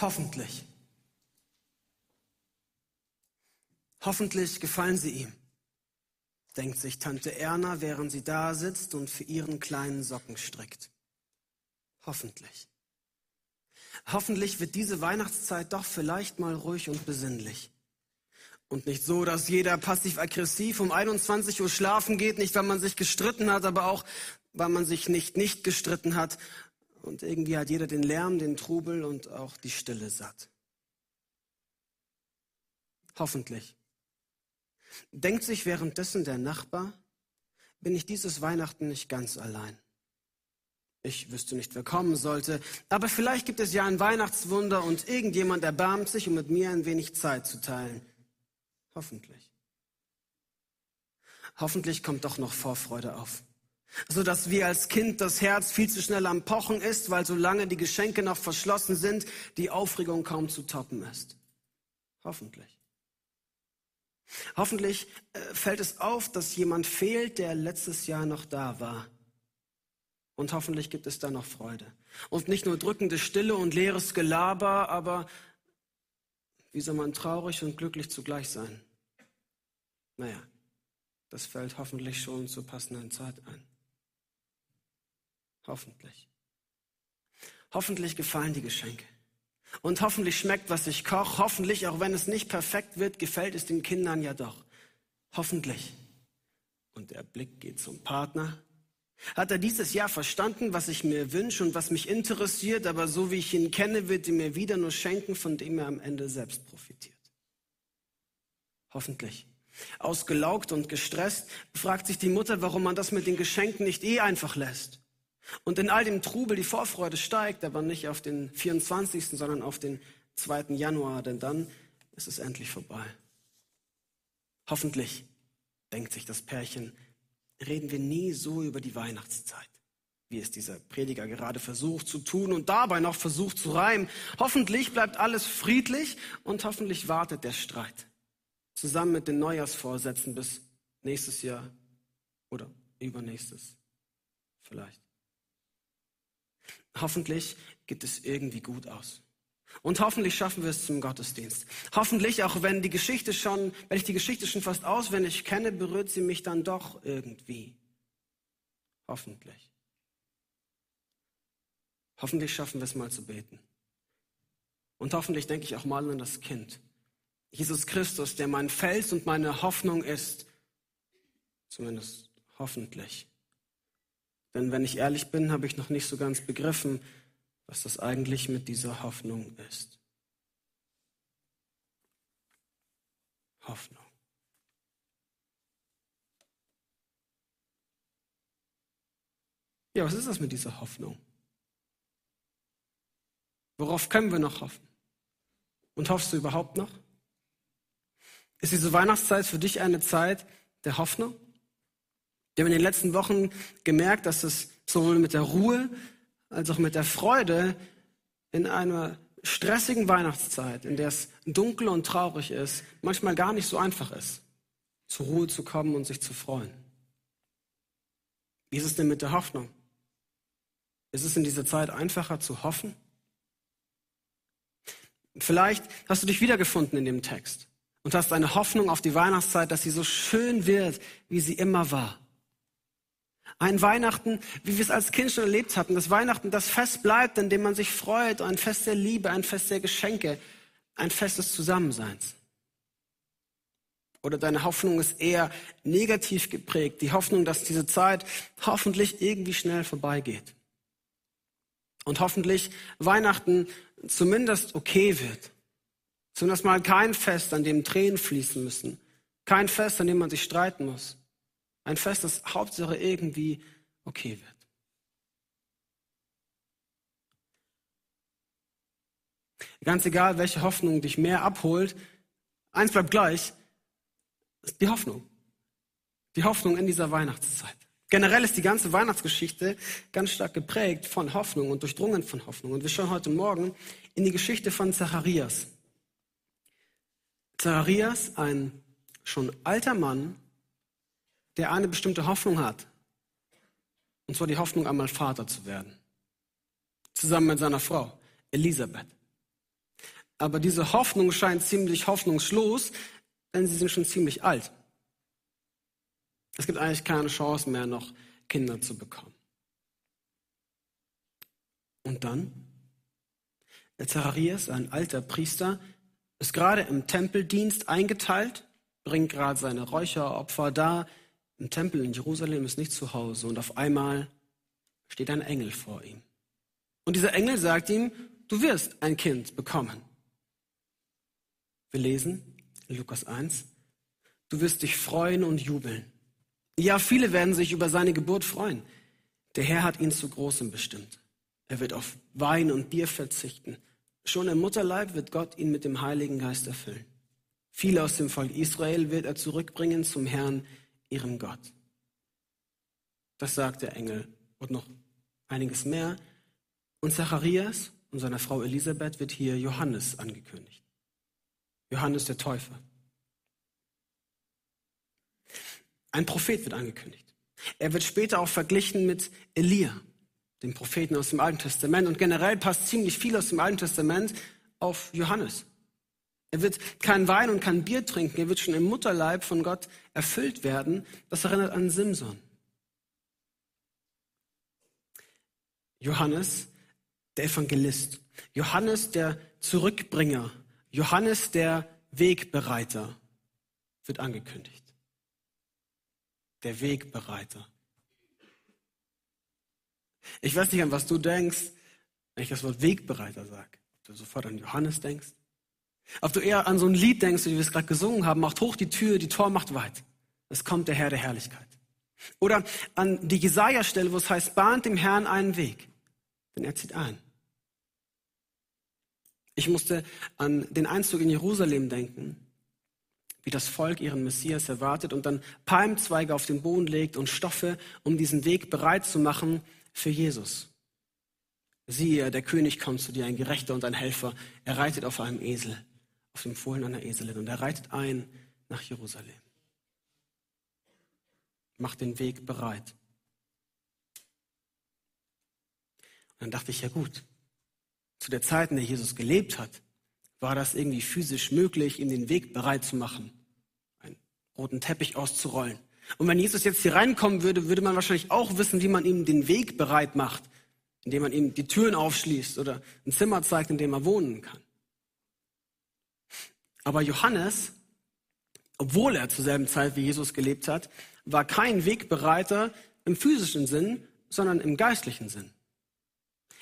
Hoffentlich. Hoffentlich gefallen sie ihm, denkt sich Tante Erna, während sie da sitzt und für ihren kleinen Socken strickt. Hoffentlich. Hoffentlich wird diese Weihnachtszeit doch vielleicht mal ruhig und besinnlich. Und nicht so, dass jeder passiv-aggressiv um 21 Uhr schlafen geht, nicht weil man sich gestritten hat, aber auch weil man sich nicht nicht gestritten hat. Und irgendwie hat jeder den Lärm, den Trubel und auch die Stille satt. Hoffentlich. Denkt sich währenddessen der Nachbar, bin ich dieses Weihnachten nicht ganz allein. Ich wüsste nicht, wer kommen sollte, aber vielleicht gibt es ja ein Weihnachtswunder und irgendjemand erbarmt sich, um mit mir ein wenig Zeit zu teilen. Hoffentlich. Hoffentlich kommt doch noch Vorfreude auf, so dass wie als Kind das Herz viel zu schnell am Pochen ist, weil solange die Geschenke noch verschlossen sind, die Aufregung kaum zu toppen ist. Hoffentlich. Hoffentlich äh, fällt es auf, dass jemand fehlt, der letztes Jahr noch da war. Und hoffentlich gibt es da noch Freude. Und nicht nur drückende Stille und leeres Gelaber, aber wie soll man traurig und glücklich zugleich sein? Naja, das fällt hoffentlich schon zur passenden Zeit ein. Hoffentlich. Hoffentlich gefallen die Geschenke. Und hoffentlich schmeckt, was ich koche. Hoffentlich, auch wenn es nicht perfekt wird, gefällt es den Kindern ja doch. Hoffentlich. Und der Blick geht zum Partner hat er dieses Jahr verstanden, was ich mir wünsche und was mich interessiert, aber so wie ich ihn kenne, wird er mir wieder nur schenken, von dem er am Ende selbst profitiert. Hoffentlich. Ausgelaugt und gestresst fragt sich die Mutter, warum man das mit den Geschenken nicht eh einfach lässt. Und in all dem Trubel die Vorfreude steigt, aber nicht auf den 24., sondern auf den 2. Januar, denn dann ist es endlich vorbei. Hoffentlich, denkt sich das Pärchen, reden wir nie so über die Weihnachtszeit, wie es dieser Prediger gerade versucht zu tun und dabei noch versucht zu reimen. Hoffentlich bleibt alles friedlich und hoffentlich wartet der Streit. Zusammen mit den Neujahrsvorsätzen bis nächstes Jahr oder übernächstes vielleicht. Hoffentlich geht es irgendwie gut aus. Und hoffentlich schaffen wir es zum Gottesdienst. Hoffentlich, auch wenn die Geschichte schon, wenn ich die Geschichte schon fast auswendig kenne, berührt sie mich dann doch irgendwie. Hoffentlich. Hoffentlich schaffen wir es mal zu beten. Und hoffentlich denke ich auch mal an das Kind. Jesus Christus, der mein Fels und meine Hoffnung ist. Zumindest hoffentlich. Denn wenn ich ehrlich bin, habe ich noch nicht so ganz begriffen, was das eigentlich mit dieser Hoffnung ist. Hoffnung. Ja, was ist das mit dieser Hoffnung? Worauf können wir noch hoffen? Und hoffst du überhaupt noch? Ist diese Weihnachtszeit für dich eine Zeit der Hoffnung? Wir haben in den letzten Wochen gemerkt, dass es sowohl mit der Ruhe als auch mit der Freude in einer stressigen Weihnachtszeit, in der es dunkel und traurig ist, manchmal gar nicht so einfach ist, zur Ruhe zu kommen und sich zu freuen. Wie ist es denn mit der Hoffnung? Ist es in dieser Zeit einfacher zu hoffen? Vielleicht hast du dich wiedergefunden in dem Text und hast eine Hoffnung auf die Weihnachtszeit, dass sie so schön wird, wie sie immer war. Ein Weihnachten, wie wir es als Kind schon erlebt hatten. Das Weihnachten, das Fest bleibt, in dem man sich freut. Ein Fest der Liebe, ein Fest der Geschenke, ein Fest des Zusammenseins. Oder deine Hoffnung ist eher negativ geprägt. Die Hoffnung, dass diese Zeit hoffentlich irgendwie schnell vorbeigeht. Und hoffentlich Weihnachten zumindest okay wird. Zumindest mal kein Fest, an dem Tränen fließen müssen. Kein Fest, an dem man sich streiten muss. Ein Fest, das Hauptsache irgendwie okay wird. Ganz egal, welche Hoffnung dich mehr abholt, eins bleibt gleich, ist die Hoffnung. Die Hoffnung in dieser Weihnachtszeit. Generell ist die ganze Weihnachtsgeschichte ganz stark geprägt von Hoffnung und durchdrungen von Hoffnung. Und wir schauen heute Morgen in die Geschichte von Zacharias. Zacharias, ein schon alter Mann, der eine bestimmte Hoffnung hat. Und zwar die Hoffnung, einmal Vater zu werden. Zusammen mit seiner Frau, Elisabeth. Aber diese Hoffnung scheint ziemlich hoffnungslos, denn sie sind schon ziemlich alt. Es gibt eigentlich keine Chance mehr, noch Kinder zu bekommen. Und dann? Zacharias, ein alter Priester, ist gerade im Tempeldienst eingeteilt, bringt gerade seine Räucheropfer da. Im Tempel in Jerusalem ist nicht zu Hause und auf einmal steht ein Engel vor ihm. Und dieser Engel sagt ihm, du wirst ein Kind bekommen. Wir lesen in Lukas 1, du wirst dich freuen und jubeln. Ja, viele werden sich über seine Geburt freuen. Der Herr hat ihn zu Großem bestimmt. Er wird auf Wein und Bier verzichten. Schon im Mutterleib wird Gott ihn mit dem Heiligen Geist erfüllen. Viele aus dem Volk Israel wird er zurückbringen zum Herrn, ihrem Gott. Das sagt der Engel und noch einiges mehr. Und Zacharias und seiner Frau Elisabeth wird hier Johannes angekündigt. Johannes der Täufer. Ein Prophet wird angekündigt. Er wird später auch verglichen mit Elia, dem Propheten aus dem Alten Testament. Und generell passt ziemlich viel aus dem Alten Testament auf Johannes. Er wird kein Wein und kein Bier trinken. Er wird schon im Mutterleib von Gott erfüllt werden. Das erinnert an Simson. Johannes, der Evangelist. Johannes, der Zurückbringer. Johannes, der Wegbereiter, wird angekündigt. Der Wegbereiter. Ich weiß nicht, an was du denkst, wenn ich das Wort Wegbereiter sage. Ob du sofort an Johannes denkst. Ob du eher an so ein Lied denkst, wie wir es gerade gesungen haben, macht hoch die Tür, die Tor macht weit. Es kommt der Herr der Herrlichkeit. Oder an die Jesaja-Stelle, wo es heißt, bahnt dem Herrn einen Weg, denn er zieht ein. Ich musste an den Einzug in Jerusalem denken, wie das Volk ihren Messias erwartet und dann Palmzweige auf den Boden legt und Stoffe, um diesen Weg bereit zu machen für Jesus. Siehe, der König kommt zu dir, ein Gerechter und ein Helfer. Er reitet auf einem Esel, auf dem Fohlen einer Eselin und er reitet ein nach Jerusalem. Macht den Weg bereit. Und dann dachte ich, ja gut, zu der Zeit, in der Jesus gelebt hat, war das irgendwie physisch möglich, ihm den Weg bereit zu machen, einen roten Teppich auszurollen. Und wenn Jesus jetzt hier reinkommen würde, würde man wahrscheinlich auch wissen, wie man ihm den Weg bereit macht, indem man ihm die Türen aufschließt oder ein Zimmer zeigt, in dem er wohnen kann. Aber Johannes, obwohl er zur selben Zeit wie Jesus gelebt hat, war kein Wegbereiter im physischen Sinn, sondern im geistlichen Sinn.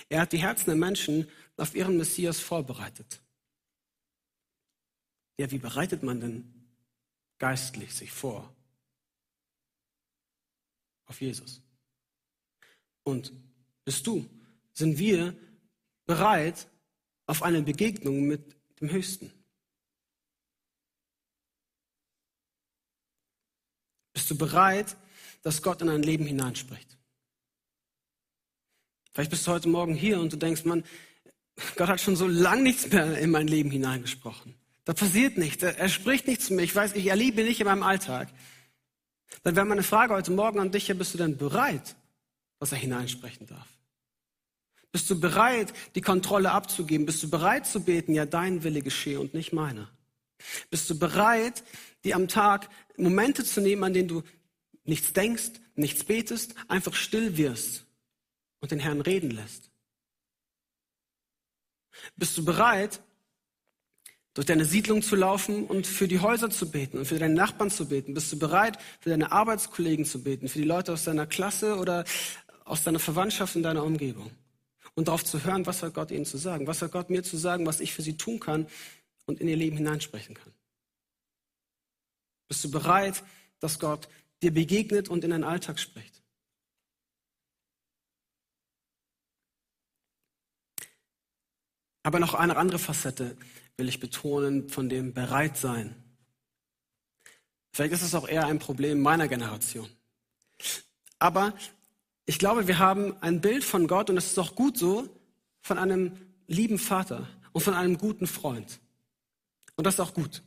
Er hat die Herzen der Menschen auf ihren Messias vorbereitet. Ja, wie bereitet man denn geistlich sich vor auf Jesus? Und bist du, sind wir bereit auf eine Begegnung mit dem Höchsten? Bist du bereit, dass Gott in dein Leben hineinspricht? Vielleicht bist du heute Morgen hier und du denkst, man, Gott hat schon so lange nichts mehr in mein Leben hineingesprochen. Da passiert nichts. Er, er spricht nichts zu mir. Ich weiß, ich erlebe nicht in meinem Alltag. Dann wäre meine Frage heute Morgen an dich, ja, bist du denn bereit, dass er hineinsprechen darf? Bist du bereit, die Kontrolle abzugeben? Bist du bereit zu beten, ja, dein Wille geschehe und nicht meiner? Bist du bereit, die am Tag Momente zu nehmen, an denen du nichts denkst, nichts betest, einfach still wirst und den Herrn reden lässt? Bist du bereit, durch deine Siedlung zu laufen und für die Häuser zu beten und für deine Nachbarn zu beten? Bist du bereit, für deine Arbeitskollegen zu beten, für die Leute aus deiner Klasse oder aus deiner Verwandtschaft in deiner Umgebung? Und darauf zu hören, was hat Gott ihnen zu sagen? Was hat Gott mir zu sagen, was ich für sie tun kann und in ihr Leben hineinsprechen kann? Bist du bereit, dass Gott dir begegnet und in deinen Alltag spricht? Aber noch eine andere Facette will ich betonen von dem Bereitsein. Vielleicht ist es auch eher ein Problem meiner Generation. Aber ich glaube, wir haben ein Bild von Gott, und es ist auch gut so, von einem lieben Vater und von einem guten Freund. Und das ist auch gut.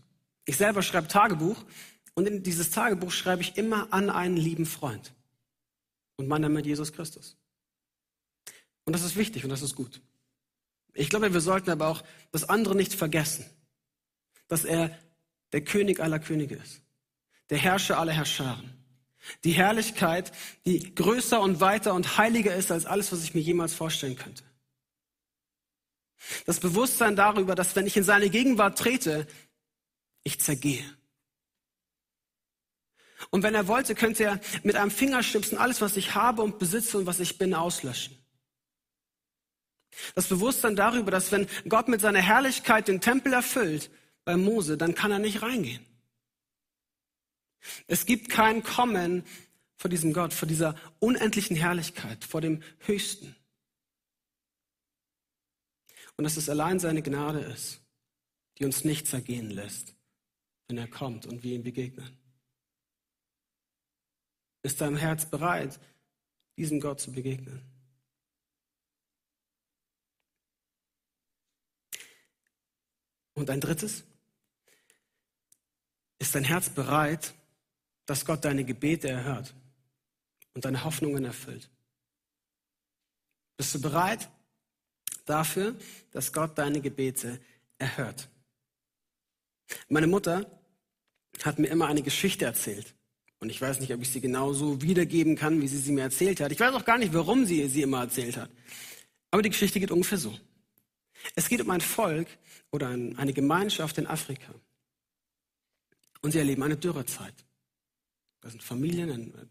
Ich selber schreibe Tagebuch und in dieses Tagebuch schreibe ich immer an einen lieben Freund. Und mein Name ist Jesus Christus. Und das ist wichtig und das ist gut. Ich glaube, wir sollten aber auch das andere nicht vergessen, dass er der König aller Könige ist, der Herrscher aller Herrscharen. Die Herrlichkeit, die größer und weiter und heiliger ist als alles, was ich mir jemals vorstellen könnte. Das Bewusstsein darüber, dass wenn ich in seine Gegenwart trete, ich zergehe. Und wenn er wollte, könnte er mit einem Fingerschnipsen alles, was ich habe und besitze und was ich bin, auslöschen. Das Bewusstsein darüber, dass wenn Gott mit seiner Herrlichkeit den Tempel erfüllt bei Mose, dann kann er nicht reingehen. Es gibt kein Kommen vor diesem Gott, vor dieser unendlichen Herrlichkeit, vor dem Höchsten. Und dass es allein seine Gnade ist, die uns nicht zergehen lässt, wenn er kommt und wir ihm begegnen. Ist dein Herz bereit, diesem Gott zu begegnen? Und ein drittes, ist dein Herz bereit, dass Gott deine Gebete erhört und deine Hoffnungen erfüllt? Bist du bereit dafür, dass Gott deine Gebete erhört? Meine Mutter hat mir immer eine Geschichte erzählt. Und ich weiß nicht, ob ich sie genauso wiedergeben kann, wie sie sie mir erzählt hat. Ich weiß auch gar nicht, warum sie sie immer erzählt hat. Aber die Geschichte geht ungefähr so. Es geht um ein Volk oder eine Gemeinschaft in Afrika. Und sie erleben eine Dürrezeit. Das sind Familien, eine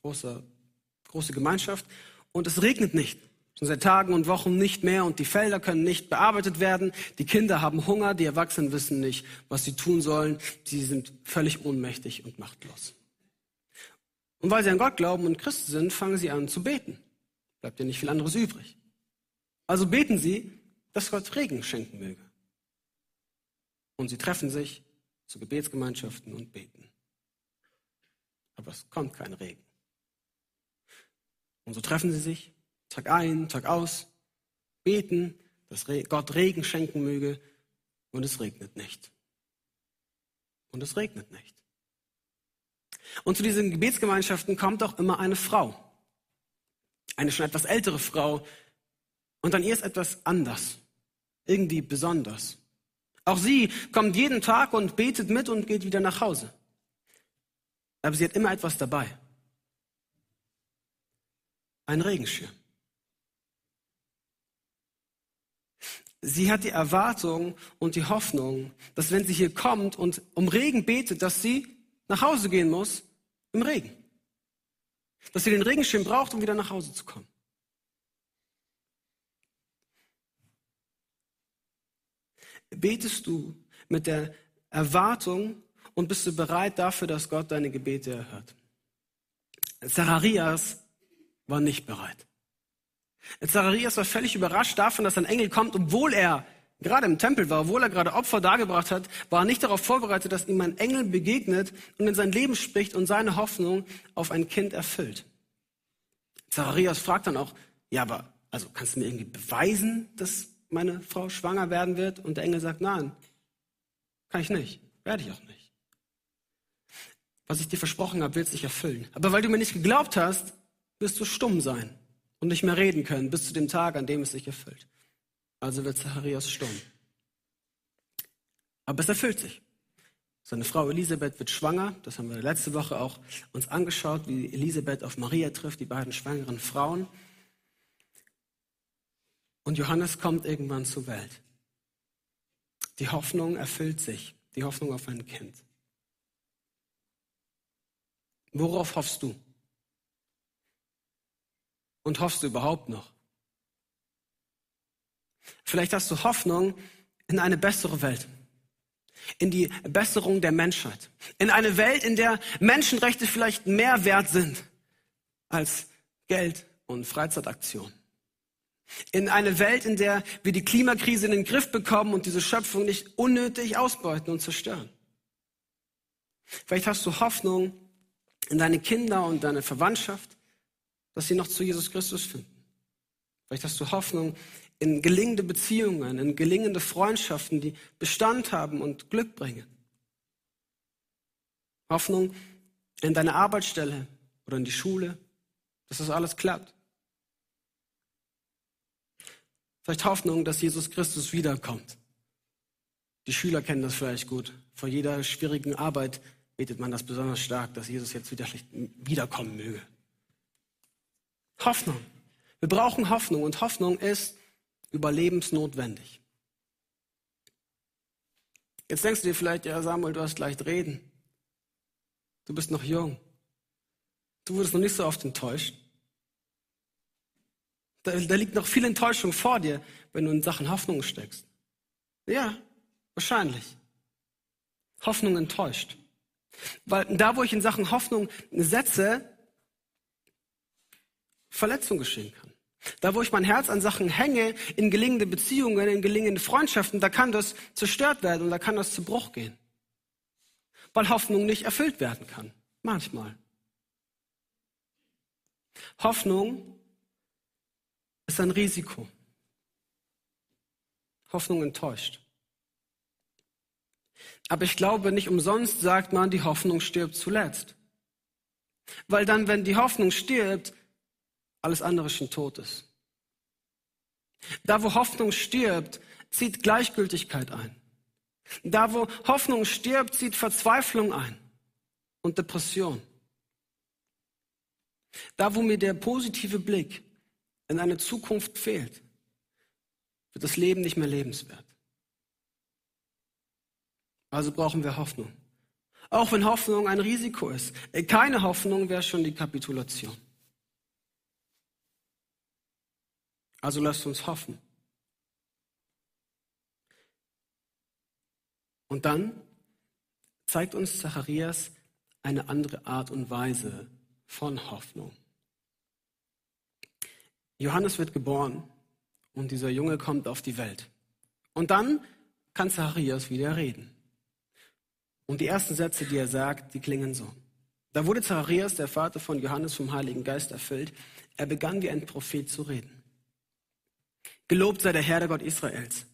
große, große Gemeinschaft. Und es regnet nicht. Schon seit Tagen und Wochen nicht mehr und die Felder können nicht bearbeitet werden. Die Kinder haben Hunger, die Erwachsenen wissen nicht, was sie tun sollen. Sie sind völlig ohnmächtig und machtlos. Und weil sie an Gott glauben und Christen sind, fangen sie an zu beten. Bleibt ja nicht viel anderes übrig. Also beten sie, dass Gott Regen schenken möge. Und sie treffen sich zu Gebetsgemeinschaften und beten aber es kommt kein Regen. Und so treffen sie sich Tag ein, Tag aus, beten, dass Gott Regen schenken möge und es regnet nicht. Und es regnet nicht. Und zu diesen Gebetsgemeinschaften kommt auch immer eine Frau. Eine schon etwas ältere Frau. Und an ihr ist etwas anders. Irgendwie besonders. Auch sie kommt jeden Tag und betet mit und geht wieder nach Hause. Aber sie hat immer etwas dabei. Ein Regenschirm. Sie hat die Erwartung und die Hoffnung, dass wenn sie hier kommt und um Regen betet, dass sie nach Hause gehen muss im Regen. Dass sie den Regenschirm braucht, um wieder nach Hause zu kommen. Betest du mit der Erwartung und bist du bereit dafür, dass Gott deine Gebete erhört? Zacharias war nicht bereit. Zacharias war völlig überrascht davon, dass ein Engel kommt, obwohl er gerade im Tempel war, obwohl er gerade Opfer dargebracht hat, war er nicht darauf vorbereitet, dass ihm ein Engel begegnet und in sein Leben spricht und seine Hoffnung auf ein Kind erfüllt. Zacharias fragt dann auch, ja, aber also kannst du mir irgendwie beweisen, dass meine Frau schwanger werden wird? Und der Engel sagt, nein, kann ich nicht, werde ich auch nicht was ich dir versprochen habe, wird sich erfüllen. Aber weil du mir nicht geglaubt hast, wirst du stumm sein und nicht mehr reden können bis zu dem Tag, an dem es sich erfüllt. Also wird Zacharias stumm. Aber es erfüllt sich. Seine Frau Elisabeth wird schwanger. Das haben wir letzte Woche auch uns angeschaut, wie Elisabeth auf Maria trifft, die beiden schwangeren Frauen. Und Johannes kommt irgendwann zur Welt. Die Hoffnung erfüllt sich. Die Hoffnung auf ein Kind. Worauf hoffst du? Und hoffst du überhaupt noch? Vielleicht hast du Hoffnung in eine bessere Welt, in die Besserung der Menschheit, in eine Welt, in der Menschenrechte vielleicht mehr wert sind als Geld und Freizeitaktionen. In eine Welt, in der wir die Klimakrise in den Griff bekommen und diese Schöpfung nicht unnötig ausbeuten und zerstören. Vielleicht hast du Hoffnung in deine Kinder und deine Verwandtschaft, dass sie noch zu Jesus Christus finden. Vielleicht hast du Hoffnung in gelingende Beziehungen, in gelingende Freundschaften, die Bestand haben und Glück bringen. Hoffnung in deine Arbeitsstelle oder in die Schule, dass das alles klappt. Vielleicht Hoffnung, dass Jesus Christus wiederkommt. Die Schüler kennen das vielleicht gut. Vor jeder schwierigen Arbeit betet man das besonders stark, dass Jesus jetzt wieder wiederkommen möge. Hoffnung. Wir brauchen Hoffnung und Hoffnung ist überlebensnotwendig. Jetzt denkst du dir vielleicht, ja Samuel, du hast leicht reden. Du bist noch jung. Du wurdest noch nicht so oft enttäuscht. Da, da liegt noch viel Enttäuschung vor dir, wenn du in Sachen Hoffnung steckst. Ja, wahrscheinlich. Hoffnung enttäuscht. Weil da, wo ich in Sachen Hoffnung setze, Verletzung geschehen kann. Da, wo ich mein Herz an Sachen hänge, in gelingende Beziehungen, in gelingende Freundschaften, da kann das zerstört werden und da kann das zu Bruch gehen. Weil Hoffnung nicht erfüllt werden kann. Manchmal. Hoffnung ist ein Risiko. Hoffnung enttäuscht. Aber ich glaube, nicht umsonst sagt man, die Hoffnung stirbt zuletzt. Weil dann, wenn die Hoffnung stirbt, alles andere schon tot ist. Da, wo Hoffnung stirbt, zieht Gleichgültigkeit ein. Da, wo Hoffnung stirbt, zieht Verzweiflung ein und Depression. Da, wo mir der positive Blick in eine Zukunft fehlt, wird das Leben nicht mehr lebenswert. Also brauchen wir Hoffnung. Auch wenn Hoffnung ein Risiko ist. Keine Hoffnung wäre schon die Kapitulation. Also lasst uns hoffen. Und dann zeigt uns Zacharias eine andere Art und Weise von Hoffnung. Johannes wird geboren und dieser Junge kommt auf die Welt. Und dann kann Zacharias wieder reden. Und die ersten Sätze, die er sagt, die klingen so. Da wurde Zacharias, der Vater von Johannes, vom Heiligen Geist erfüllt. Er begann wie ein Prophet zu reden. Gelobt sei der Herr, der Gott Israels,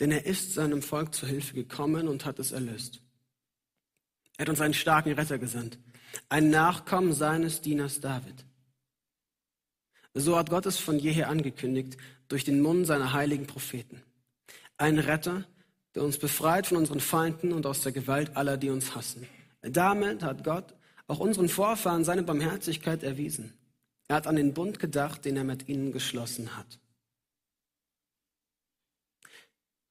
denn er ist seinem Volk zu Hilfe gekommen und hat es erlöst. Er hat uns einen starken Retter gesandt, ein Nachkommen seines Dieners David. So hat Gott es von jeher angekündigt durch den Mund seiner heiligen Propheten. Ein Retter, der uns befreit von unseren Feinden und aus der Gewalt aller, die uns hassen. Damit hat Gott auch unseren Vorfahren seine Barmherzigkeit erwiesen. Er hat an den Bund gedacht, den er mit ihnen geschlossen hat.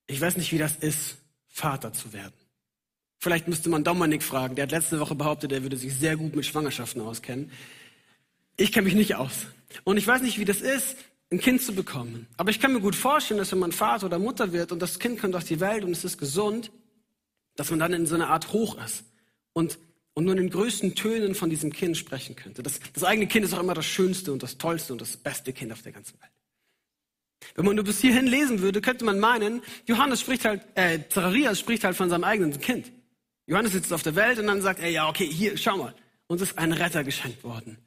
Ich weiß nicht, wie das ist, Vater zu werden. Vielleicht müsste man Dominik fragen. Der hat letzte Woche behauptet, er würde sich sehr gut mit Schwangerschaften auskennen. Ich kenne mich nicht aus. Und ich weiß nicht, wie das ist, ein Kind zu bekommen. Aber ich kann mir gut vorstellen, dass wenn man Vater oder Mutter wird und das Kind kommt auf die Welt und es ist gesund, dass man dann in so einer Art Hoch ist und, und nur in den größten Tönen von diesem Kind sprechen könnte. Das, das eigene Kind ist auch immer das schönste und das tollste und das beste Kind auf der ganzen Welt. Wenn man nur bis hierhin lesen würde, könnte man meinen, Johannes spricht halt, äh, Zacharias spricht halt von seinem eigenen Kind. Johannes sitzt auf der Welt und dann sagt er, ja, okay, hier, schau mal, uns ist ein Retter geschenkt worden.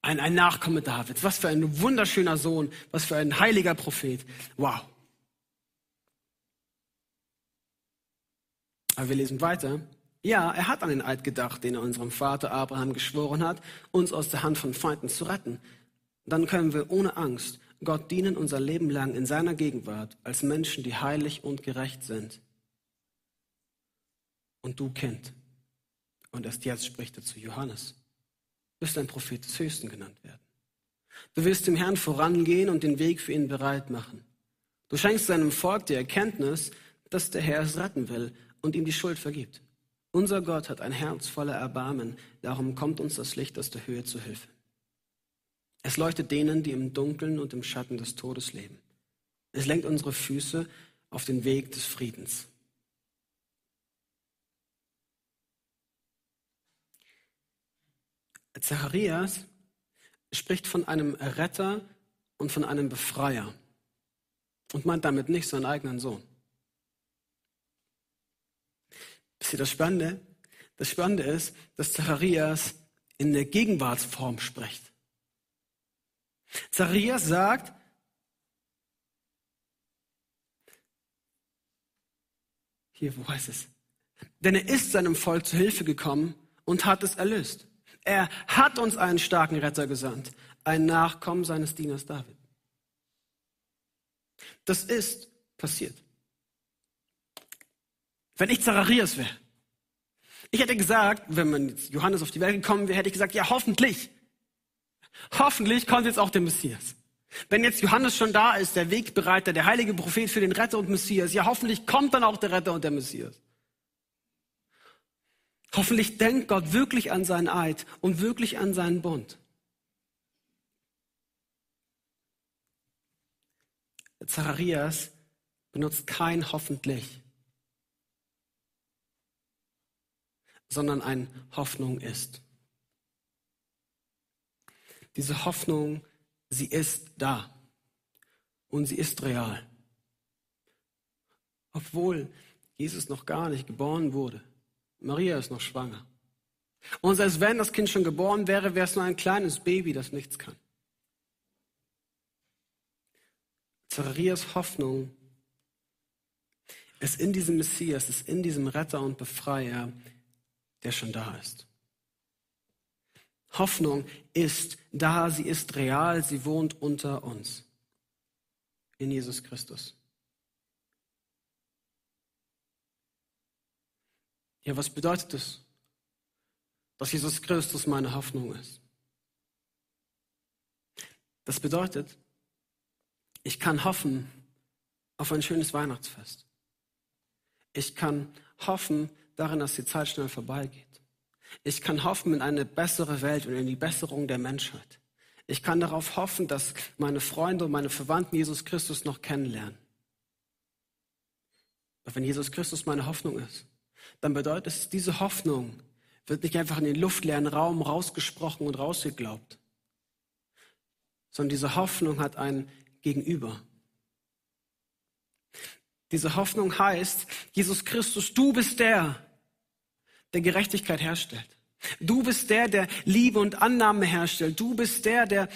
Ein, ein Nachkomme Davids. Was für ein wunderschöner Sohn, was für ein heiliger Prophet. Wow. Aber wir lesen weiter. Ja, er hat an den Eid gedacht, den er unserem Vater Abraham geschworen hat, uns aus der Hand von Feinden zu retten. Dann können wir ohne Angst Gott dienen unser Leben lang in seiner Gegenwart als Menschen, die heilig und gerecht sind. Und du, Kind, und erst jetzt spricht er zu Johannes, wirst ein Prophet des Höchsten genannt werden. Du wirst dem Herrn vorangehen und den Weg für ihn bereit machen. Du schenkst seinem Volk die Erkenntnis, dass der Herr es retten will und ihm die Schuld vergibt. Unser Gott hat ein Herz voller Erbarmen, darum kommt uns das Licht aus der Höhe zu Hilfe. Es leuchtet denen, die im Dunkeln und im Schatten des Todes leben. Es lenkt unsere Füße auf den Weg des Friedens. Zacharias spricht von einem Retter und von einem Befreier und meint damit nicht seinen eigenen Sohn. Das Spannende? Das Spannende ist, dass Zacharias in der Gegenwartsform spricht. Zacharias sagt, hier, wo heißt es? Denn er ist seinem Volk zu Hilfe gekommen und hat es erlöst. Er hat uns einen starken Retter gesandt, ein Nachkommen seines Dieners David. Das ist passiert. Wenn ich Zacharias wäre, ich hätte gesagt, wenn man Johannes auf die Welt gekommen wäre, hätte ich gesagt, ja, hoffentlich. Hoffentlich kommt jetzt auch der Messias. Wenn jetzt Johannes schon da ist, der Wegbereiter, der heilige Prophet für den Retter und Messias, ja, hoffentlich kommt dann auch der Retter und der Messias. Hoffentlich denkt Gott wirklich an seinen Eid und wirklich an seinen Bund. Zacharias benutzt kein hoffentlich, sondern ein Hoffnung ist. Diese Hoffnung, sie ist da und sie ist real. Obwohl Jesus noch gar nicht geboren wurde. Maria ist noch schwanger. Und selbst wenn das Kind schon geboren wäre, wäre es nur ein kleines Baby, das nichts kann. Zacharias Hoffnung ist in diesem Messias, ist in diesem Retter und Befreier, der schon da ist. Hoffnung ist da, sie ist real, sie wohnt unter uns. In Jesus Christus. Ja, was bedeutet das? Dass Jesus Christus meine Hoffnung ist. Das bedeutet, ich kann hoffen auf ein schönes Weihnachtsfest. Ich kann hoffen darin, dass die Zeit schnell vorbeigeht. Ich kann hoffen in eine bessere Welt und in die Besserung der Menschheit. Ich kann darauf hoffen, dass meine Freunde und meine Verwandten Jesus Christus noch kennenlernen. Aber wenn Jesus Christus meine Hoffnung ist, dann bedeutet es, diese Hoffnung wird nicht einfach in den luftleeren Raum rausgesprochen und rausgeglaubt, sondern diese Hoffnung hat ein Gegenüber. Diese Hoffnung heißt, Jesus Christus, du bist der, der Gerechtigkeit herstellt. Du bist der, der Liebe und Annahme herstellt. Du bist der, der,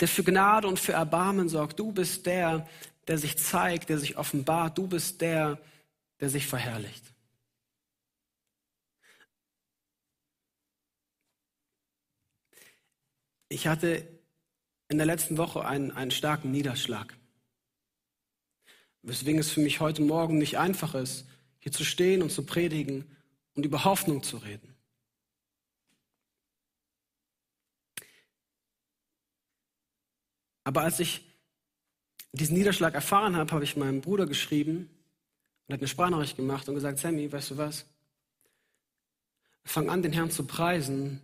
der für Gnade und für Erbarmen sorgt. Du bist der, der sich zeigt, der sich offenbart. Du bist der, der sich verherrlicht. Ich hatte in der letzten Woche einen, einen starken Niederschlag. Weswegen es für mich heute Morgen nicht einfach ist, hier zu stehen und zu predigen und über Hoffnung zu reden. Aber als ich diesen Niederschlag erfahren habe, habe ich meinem Bruder geschrieben und hat eine Sprachnachricht gemacht und gesagt, Sammy, weißt du was? Fang an, den Herrn zu preisen,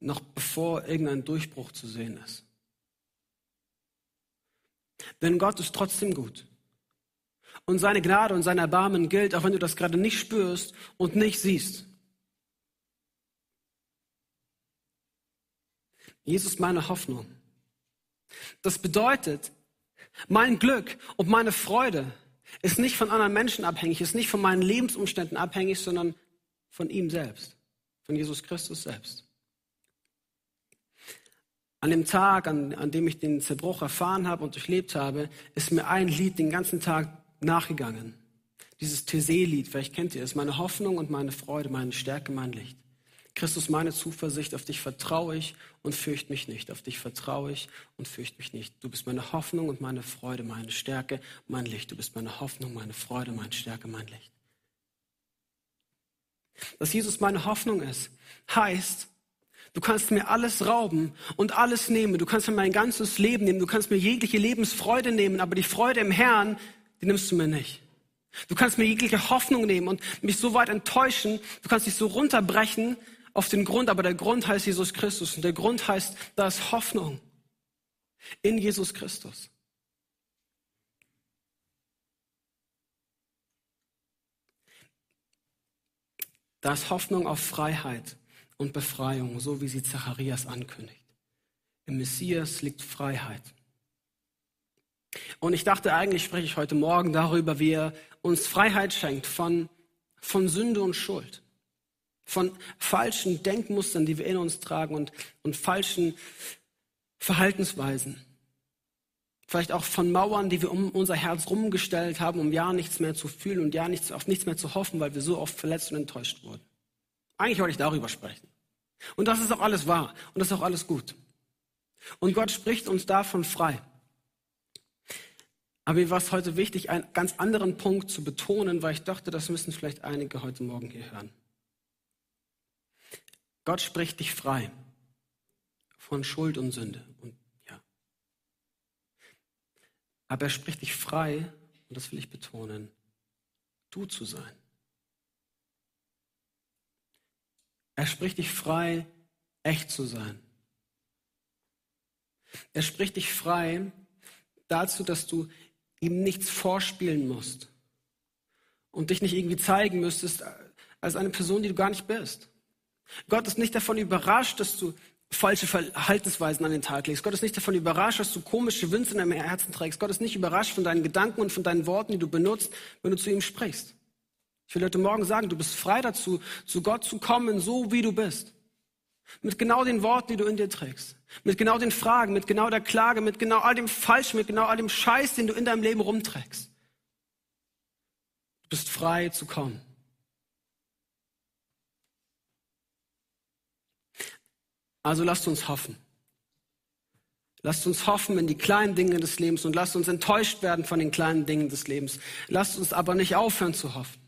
noch bevor irgendein Durchbruch zu sehen ist. Denn Gott ist trotzdem gut. Und seine Gnade und sein Erbarmen gilt, auch wenn du das gerade nicht spürst und nicht siehst. Jesus meine Hoffnung. Das bedeutet, mein Glück und meine Freude ist nicht von anderen Menschen abhängig, ist nicht von meinen Lebensumständen abhängig, sondern von ihm selbst, von Jesus Christus selbst. An dem Tag, an, an dem ich den Zerbruch erfahren habe und durchlebt habe, ist mir ein Lied den ganzen Tag nachgegangen. Dieses Thesee-Lied, vielleicht kennt ihr es, meine Hoffnung und meine Freude, meine Stärke, mein Licht. Christus, meine Zuversicht, auf dich vertraue ich und fürchte mich nicht. Auf dich vertraue ich und fürchte mich nicht. Du bist meine Hoffnung und meine Freude, meine Stärke, mein Licht. Du bist meine Hoffnung, meine Freude, meine Stärke, mein Licht. Dass Jesus meine Hoffnung ist, heißt, du kannst mir alles rauben und alles nehmen. Du kannst mir mein ganzes Leben nehmen. Du kannst mir jegliche Lebensfreude nehmen, aber die Freude im Herrn, die nimmst du mir nicht. Du kannst mir jegliche Hoffnung nehmen und mich so weit enttäuschen, du kannst dich so runterbrechen auf den Grund, aber der Grund heißt Jesus Christus und der Grund heißt, da ist Hoffnung in Jesus Christus. Da ist Hoffnung auf Freiheit und Befreiung, so wie sie Zacharias ankündigt. Im Messias liegt Freiheit. Und ich dachte, eigentlich spreche ich heute Morgen darüber, wie er uns Freiheit schenkt von, von Sünde und Schuld, von falschen Denkmustern, die wir in uns tragen und, und falschen Verhaltensweisen. Vielleicht auch von Mauern, die wir um unser Herz rumgestellt haben, um ja nichts mehr zu fühlen und ja nichts, auf nichts mehr zu hoffen, weil wir so oft verletzt und enttäuscht wurden. Eigentlich wollte ich darüber sprechen. Und das ist auch alles wahr und das ist auch alles gut. Und Gott spricht uns davon frei. Aber mir war es heute wichtig, einen ganz anderen Punkt zu betonen, weil ich dachte, das müssen vielleicht einige heute Morgen hier hören. Gott spricht dich frei von Schuld und Sünde. Und ja. Aber er spricht dich frei, und das will ich betonen, du zu sein. Er spricht dich frei, echt zu sein. Er spricht dich frei dazu, dass du ihm nichts vorspielen musst und dich nicht irgendwie zeigen müsstest als eine Person, die du gar nicht bist. Gott ist nicht davon überrascht, dass du falsche Verhaltensweisen an den Tag legst. Gott ist nicht davon überrascht, dass du komische Wünsche in deinem Herzen trägst. Gott ist nicht überrascht von deinen Gedanken und von deinen Worten, die du benutzt, wenn du zu ihm sprichst. Ich will heute Morgen sagen, du bist frei dazu, zu Gott zu kommen, so wie du bist. Mit genau den Worten, die du in dir trägst. Mit genau den Fragen, mit genau der Klage, mit genau all dem Falsch, mit genau all dem Scheiß, den du in deinem Leben rumträgst. Du bist frei zu kommen. Also lasst uns hoffen. Lasst uns hoffen in die kleinen Dinge des Lebens und lasst uns enttäuscht werden von den kleinen Dingen des Lebens. Lasst uns aber nicht aufhören zu hoffen.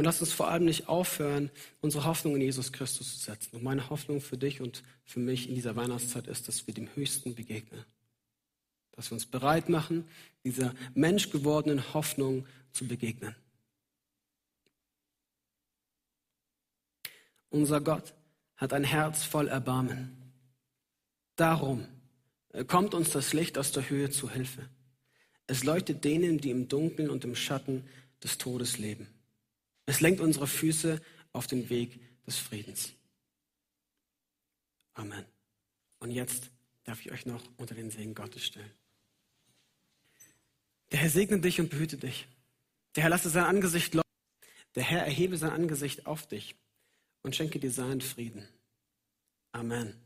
Und lass uns vor allem nicht aufhören, unsere Hoffnung in Jesus Christus zu setzen. Und meine Hoffnung für dich und für mich in dieser Weihnachtszeit ist, dass wir dem Höchsten begegnen. Dass wir uns bereit machen, dieser menschgewordenen Hoffnung zu begegnen. Unser Gott hat ein Herz voll Erbarmen. Darum kommt uns das Licht aus der Höhe zu Hilfe. Es leuchtet denen, die im Dunkeln und im Schatten des Todes leben. Es lenkt unsere Füße auf den Weg des Friedens. Amen. Und jetzt darf ich euch noch unter den Segen Gottes stellen. Der Herr segne dich und behüte dich. Der Herr lasse sein Angesicht leuchten. Der Herr erhebe sein Angesicht auf dich und schenke dir seinen Frieden. Amen.